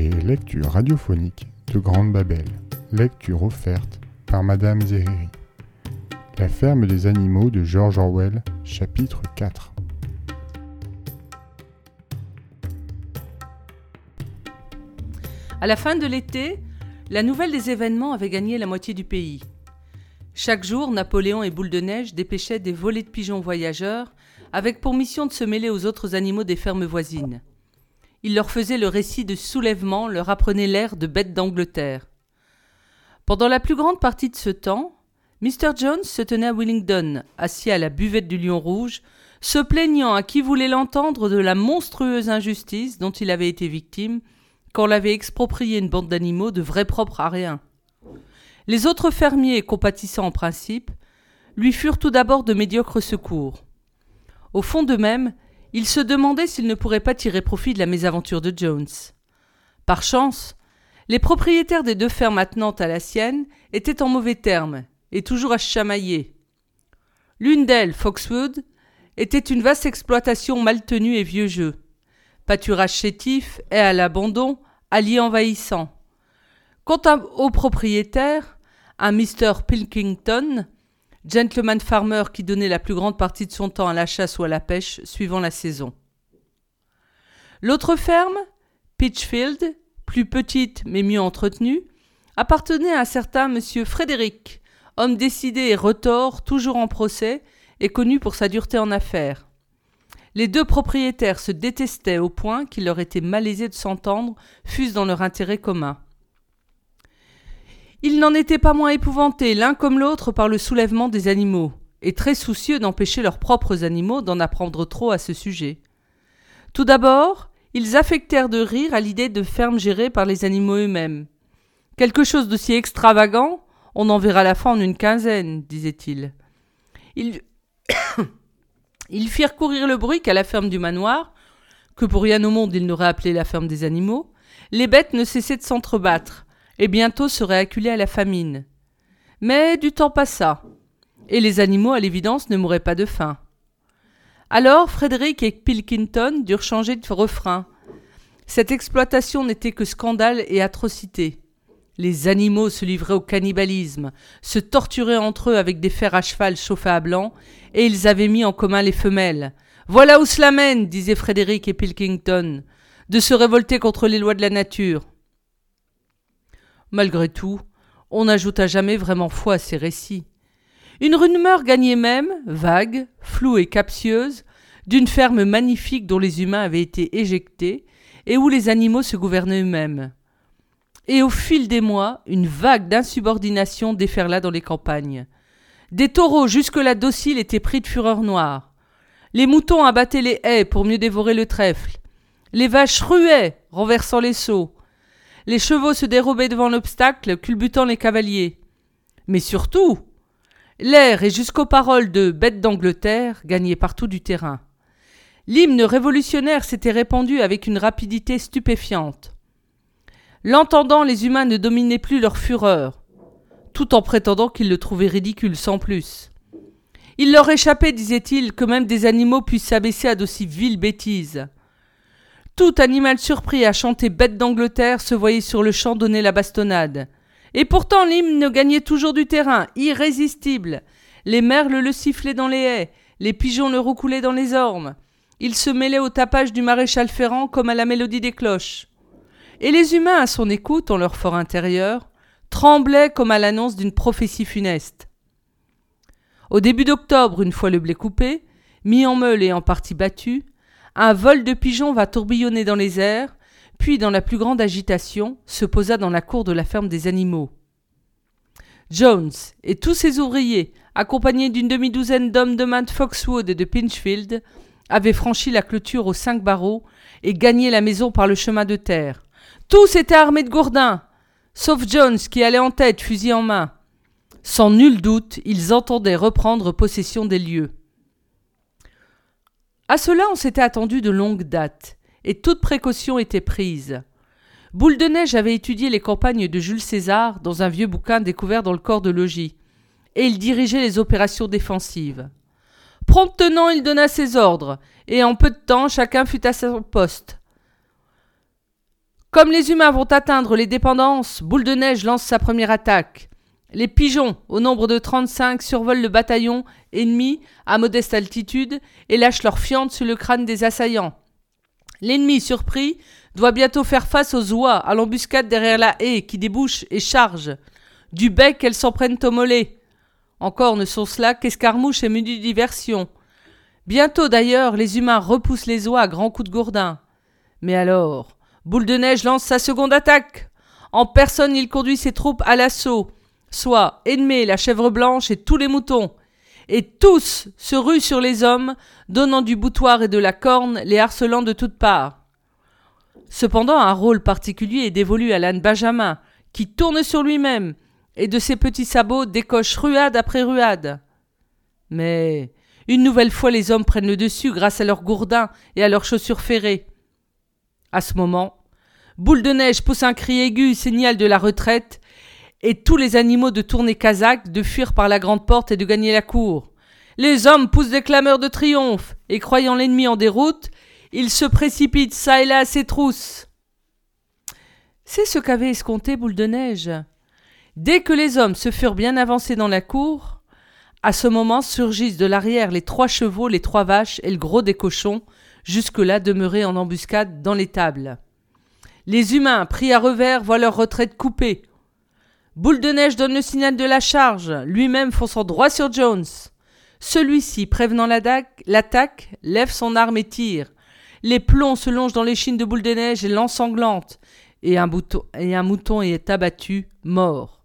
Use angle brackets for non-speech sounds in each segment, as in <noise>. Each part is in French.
Les lectures radiophoniques de Grande Babel. Lecture offerte par Madame Zeriri. La ferme des animaux de George Orwell, chapitre 4. À la fin de l'été, la nouvelle des événements avait gagné la moitié du pays. Chaque jour, Napoléon et Boule de Neige dépêchaient des volées de pigeons voyageurs avec pour mission de se mêler aux autres animaux des fermes voisines. Ils leur faisaient le récit de soulèvement, leur apprenaient l'air de bêtes d'Angleterre. Pendant la plus grande partie de ce temps, Mr. Jones se tenait à Willingdon, assis à la buvette du Lion Rouge, se plaignant à qui voulait l'entendre de la monstrueuse injustice dont il avait été victime quand l'avait exproprié une bande d'animaux de vrai propre à rien. Les autres fermiers, compatissant en principe, lui furent tout d'abord de médiocres secours. Au fond d'eux-mêmes, ils se demandaient s'ils ne pourraient pas tirer profit de la mésaventure de Jones. Par chance, les propriétaires des deux fermes attenantes à la sienne étaient en mauvais termes et toujours à chamailler. L'une d'elles, Foxwood, était une vaste exploitation mal tenue et vieux jeu. Pâturage chétif et à l'abandon, alliés envahissants. Quant au propriétaire, un Mr. Pilkington, gentleman farmer qui donnait la plus grande partie de son temps à la chasse ou à la pêche, suivant la saison. L'autre ferme, Pitchfield, plus petite mais mieux entretenue, appartenait à un certain monsieur Frédéric, homme décidé et retors, toujours en procès, et connu pour sa dureté en affaires. Les deux propriétaires se détestaient au point qu'il leur était malaisé de s'entendre, fût-ce dans leur intérêt commun. Ils n'en étaient pas moins épouvantés l'un comme l'autre par le soulèvement des animaux, et très soucieux d'empêcher leurs propres animaux d'en apprendre trop à ce sujet. Tout d'abord, ils affectèrent de rire à l'idée de fermes gérées par les animaux eux-mêmes. Quelque chose d'aussi extravagant, on en verra la fin en une quinzaine, disaient-ils. Ils... <coughs> Ils firent courir le bruit qu'à la ferme du manoir, que pour rien au monde ils n'auraient appelé la ferme des animaux, les bêtes ne cessaient de s'entrebattre, et bientôt seraient acculées à la famine. Mais du temps passa, et les animaux, à l'évidence, ne mouraient pas de faim. Alors Frédéric et Pilkington durent changer de refrain. Cette exploitation n'était que scandale et atrocité. Les animaux se livraient au cannibalisme, se torturaient entre eux avec des fers à cheval chauffés à blanc, et ils avaient mis en commun les femelles. Voilà où cela mène, disaient Frédéric et Pilkington, de se révolter contre les lois de la nature. Malgré tout, on n'ajouta jamais vraiment foi à ces récits. Une rumeur gagnait même, vague, floue et captieuse, d'une ferme magnifique dont les humains avaient été éjectés, et où les animaux se gouvernaient eux-mêmes et au fil des mois, une vague d'insubordination déferla dans les campagnes. Des taureaux jusque-là dociles étaient pris de fureur noire. Les moutons abattaient les haies pour mieux dévorer le trèfle. Les vaches ruaient, renversant les seaux. Les chevaux se dérobaient devant l'obstacle, culbutant les cavaliers. Mais surtout, l'air et jusqu'aux paroles de Bête d'Angleterre gagnaient partout du terrain. L'hymne révolutionnaire s'était répandu avec une rapidité stupéfiante. L'entendant, les humains ne dominaient plus leur fureur, tout en prétendant qu'ils le trouvaient ridicule sans plus. Il leur échappait, disait-il, que même des animaux puissent s'abaisser à d'aussi viles bêtises. Tout animal surpris à chanter bête d'Angleterre se voyait sur le champ donner la bastonnade. Et pourtant l'hymne gagnait toujours du terrain, irrésistible. Les merles le sifflaient dans les haies, les pigeons le roucoulaient dans les ormes. Il se mêlait au tapage du maréchal Ferrand comme à la mélodie des cloches et les humains à son écoute, en leur fort intérieur, tremblaient comme à l'annonce d'une prophétie funeste. Au début d'octobre, une fois le blé coupé, mis en meule et en partie battu, un vol de pigeons va tourbillonner dans les airs, puis, dans la plus grande agitation, se posa dans la cour de la ferme des animaux. Jones et tous ses ouvriers, accompagnés d'une demi-douzaine d'hommes de main de Foxwood et de Pinchfield, avaient franchi la clôture aux cinq barreaux et gagné la maison par le chemin de terre. Tous étaient armés de gourdins, sauf Jones qui allait en tête, fusil en main. Sans nul doute, ils entendaient reprendre possession des lieux. À cela, on s'était attendu de longue date, et toute précaution était prise. Boule de Neige avait étudié les campagnes de Jules César dans un vieux bouquin découvert dans le corps de logis, et il dirigeait les opérations défensives. Promptement, il donna ses ordres, et en peu de temps, chacun fut à son poste. Comme les humains vont atteindre les dépendances, Boule de Neige lance sa première attaque. Les pigeons, au nombre de 35, survolent le bataillon ennemi à modeste altitude et lâchent leurs fientes sur le crâne des assaillants. L'ennemi, surpris, doit bientôt faire face aux oies à l'embuscade derrière la haie qui débouche et charge. Du bec, elles s'en prennent au mollet. Encore ne sont cela qu'escarmouches et menus diversion. Bientôt d'ailleurs, les humains repoussent les oies à grands coups de gourdin. Mais alors, Boule de Neige lance sa seconde attaque. En personne, il conduit ses troupes à l'assaut, soit Ennemi, la chèvre blanche et tous les moutons. Et tous se ruent sur les hommes, donnant du boutoir et de la corne, les harcelant de toutes parts. Cependant, un rôle particulier est dévolu à l'âne Benjamin, qui tourne sur lui-même, et de ses petits sabots décoche ruade après ruade. Mais une nouvelle fois les hommes prennent le dessus grâce à leurs gourdins et à leurs chaussures ferrées. À ce moment, Boule de Neige pousse un cri aigu, signal de la retraite, et tous les animaux de tourner kazakh de fuir par la grande porte et de gagner la cour. Les hommes poussent des clameurs de triomphe, et croyant l'ennemi en déroute, ils se précipitent çà et là à ses trousses. C'est ce qu'avait escompté Boule de Neige. Dès que les hommes se furent bien avancés dans la cour, à ce moment surgissent de l'arrière les trois chevaux, les trois vaches et le gros des cochons, jusque-là demeurés en embuscade dans les tables. Les humains, pris à revers, voient leur retraite coupée. Boule de neige donne le signal de la charge, lui-même fonçant droit sur Jones. Celui-ci, prévenant l'attaque, lève son arme et tire. Les plombs se longent dans l'échine de Boule de neige et l'ensanglante, et un, et un mouton est abattu, mort.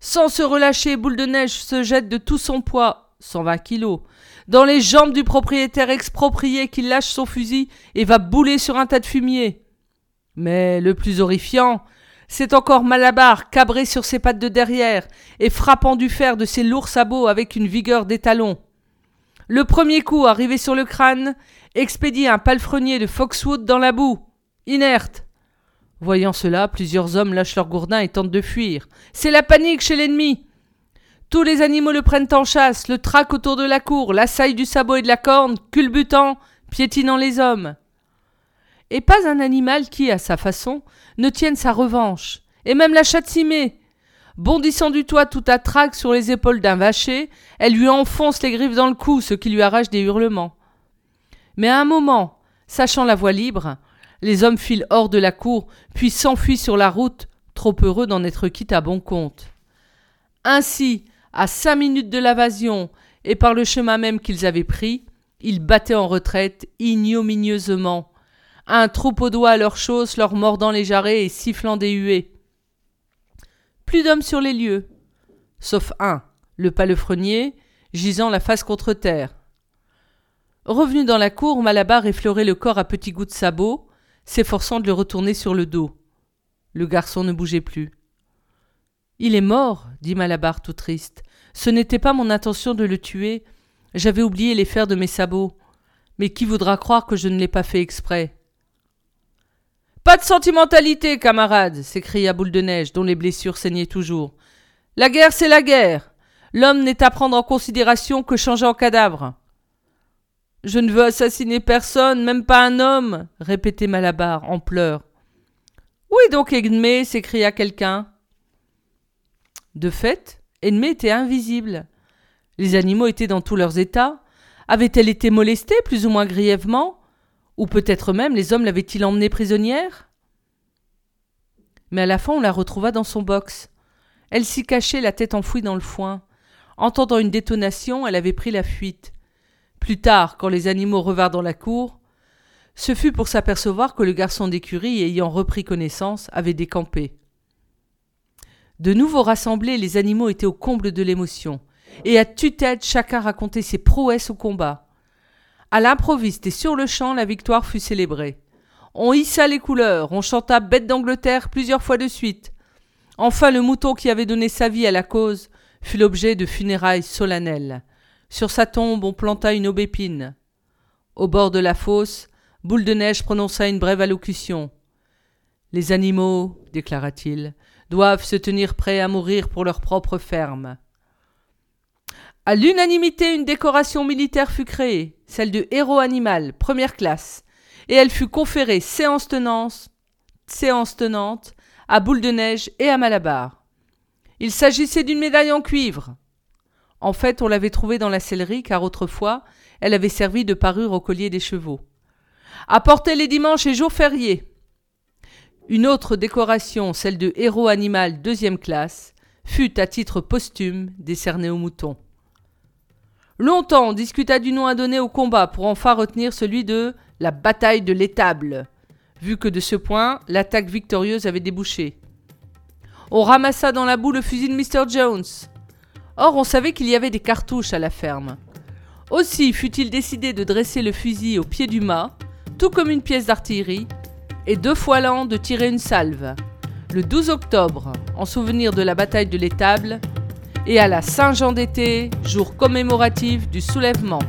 Sans se relâcher, Boule de Neige se jette de tout son poids, 120 kilos, dans les jambes du propriétaire exproprié qui lâche son fusil et va bouler sur un tas de fumier. Mais le plus horrifiant, c'est encore Malabar cabré sur ses pattes de derrière et frappant du fer de ses lourds sabots avec une vigueur d'étalon. Le premier coup, arrivé sur le crâne, expédie un palefrenier de Foxwood dans la boue, inerte, Voyant cela, plusieurs hommes lâchent leurs gourdins et tentent de fuir. C'est la panique chez l'ennemi. Tous les animaux le prennent en chasse, le traquent autour de la cour, l'assaillent du sabot et de la corne, culbutant, piétinant les hommes. Et pas un animal qui, à sa façon, ne tienne sa revanche, et même la chatte cimée. Bondissant du toit tout à traque sur les épaules d'un vacher, elle lui enfonce les griffes dans le cou, ce qui lui arrache des hurlements. Mais à un moment, sachant la voie libre, les hommes filent hors de la cour, puis s'enfuient sur la route, trop heureux d'en être quitte à bon compte. Ainsi, à cinq minutes de l'invasion, et par le chemin même qu'ils avaient pris, ils battaient en retraite ignominieusement, un troupeau d'oies à leurs chausses, leur mordant les jarrets et sifflant des huées. Plus d'hommes sur les lieux, sauf un, le palefrenier, gisant la face contre terre. Revenu dans la cour, Malabar effleurait le corps à petits goûts de sabot, s'efforçant de le retourner sur le dos. Le garçon ne bougeait plus. Il est mort, dit Malabar tout triste. Ce n'était pas mon intention de le tuer. J'avais oublié les fers de mes sabots. Mais qui voudra croire que je ne l'ai pas fait exprès? Pas de sentimentalité, camarade s'écria Boule de Neige, dont les blessures saignaient toujours. La guerre, c'est la guerre. L'homme n'est à prendre en considération que changé en cadavre. Je ne veux assassiner personne, même pas un homme, répétait Malabar en pleurs. Où est donc Edmé s'écria quelqu'un. De fait, Edmé était invisible. Les animaux étaient dans tous leurs états. Avait-elle été molestée plus ou moins grièvement? Ou peut-être même les hommes l'avaient-ils emmenée prisonnière? Mais à la fin, on la retrouva dans son box. Elle s'y cachait, la tête enfouie dans le foin. Entendant une détonation, elle avait pris la fuite. Plus tard, quand les animaux revinrent dans la cour, ce fut pour s'apercevoir que le garçon d'écurie, ayant repris connaissance, avait décampé. De nouveau rassemblés, les animaux étaient au comble de l'émotion, et à tue-tête chacun racontait ses prouesses au combat. À l'improviste et sur le champ, la victoire fut célébrée. On hissa les couleurs, on chanta Bête d'Angleterre plusieurs fois de suite. Enfin, le mouton qui avait donné sa vie à la cause fut l'objet de funérailles solennelles. Sur sa tombe, on planta une aubépine. Au bord de la fosse, Boule de Neige prononça une brève allocution. Les animaux, déclara-t-il, doivent se tenir prêts à mourir pour leur propre ferme. À l'unanimité, une décoration militaire fut créée, celle de héros animal, première classe, et elle fut conférée séance tenante, à boule de neige et à malabar. Il s'agissait d'une médaille en cuivre. En fait, on l'avait trouvée dans la sellerie car autrefois, elle avait servi de parure au collier des chevaux. Apportez les dimanches et jours fériés. Une autre décoration, celle de héros animal deuxième classe, fut à titre posthume décernée au mouton. Longtemps on discuta du nom à donner au combat pour enfin retenir celui de la bataille de l'étable, vu que de ce point l'attaque victorieuse avait débouché. On ramassa dans la boue le fusil de Mr. Jones. Or on savait qu'il y avait des cartouches à la ferme. Aussi fut-il décidé de dresser le fusil au pied du mât, tout comme une pièce d'artillerie, et deux fois l'an de tirer une salve, le 12 octobre, en souvenir de la bataille de l'étable, et à la Saint-Jean d'été, jour commémoratif du soulèvement.